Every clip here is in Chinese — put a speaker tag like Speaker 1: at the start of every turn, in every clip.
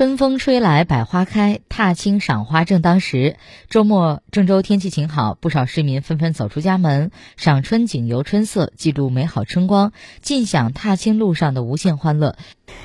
Speaker 1: 春风吹来，百花开，踏青赏花正当时。周末，郑州天气晴好，不少市民纷纷走出家门，赏春景、游春色，记录美好春光，尽享踏青路上的无限欢乐。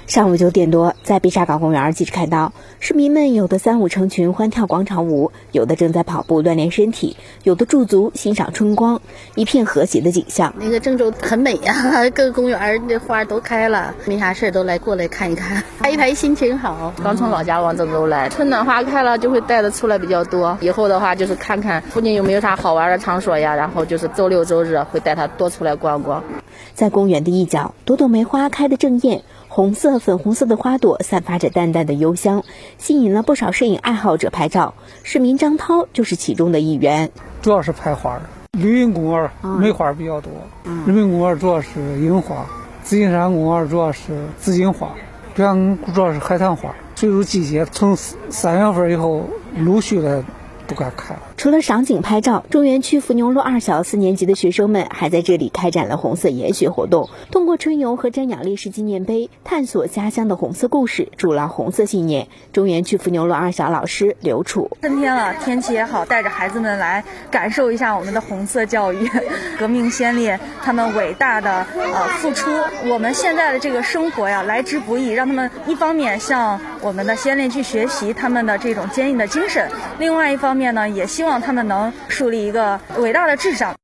Speaker 2: 上午九点多，在碧沙岗公园，记者看到市民们有的三五成群欢跳广场舞，有的正在跑步锻炼身体，有的驻足欣赏春光，一片和谐的景象。
Speaker 3: 那个郑州很美呀，各个公园那花都开了，没啥事都来过来看一看，拍一拍心情好。
Speaker 4: 刚从老家往郑州来，春暖花开了就会带的出来比较多。以后的话就是看看附近有没有啥好玩的场所呀，然后就是周六周日会带他多出来逛逛。
Speaker 2: 在公园的一角，朵朵梅花开得正艳，红色、粉红色的花朵散发着淡淡的幽香，吸引了不少摄影爱好者拍照。市民张涛就是其中的一员。
Speaker 5: 主要是拍花，绿荫公园梅花比较多，人民公园主要是樱花，紫金山公园主要是紫荆花。这样主要是海棠花，随着季节，从三月份以后陆续的。不敢看。
Speaker 2: 除了赏景拍照，中原区伏牛路二小四年级的学生们还在这里开展了红色研学活动，通过吹牛和瞻仰烈士纪念碑，探索家乡的红色故事，筑牢红色信念。中原区伏牛路二小老师刘楚：
Speaker 6: 春天了，天气也好，带着孩子们来感受一下我们的红色教育。革命先烈他们伟大的呃付出，我们现在的这个生活呀来之不易，让他们一方面向我们的先烈去学习他们的这种坚硬的精神，另外一方。面呢，也希望他们能树立一个伟大的志向。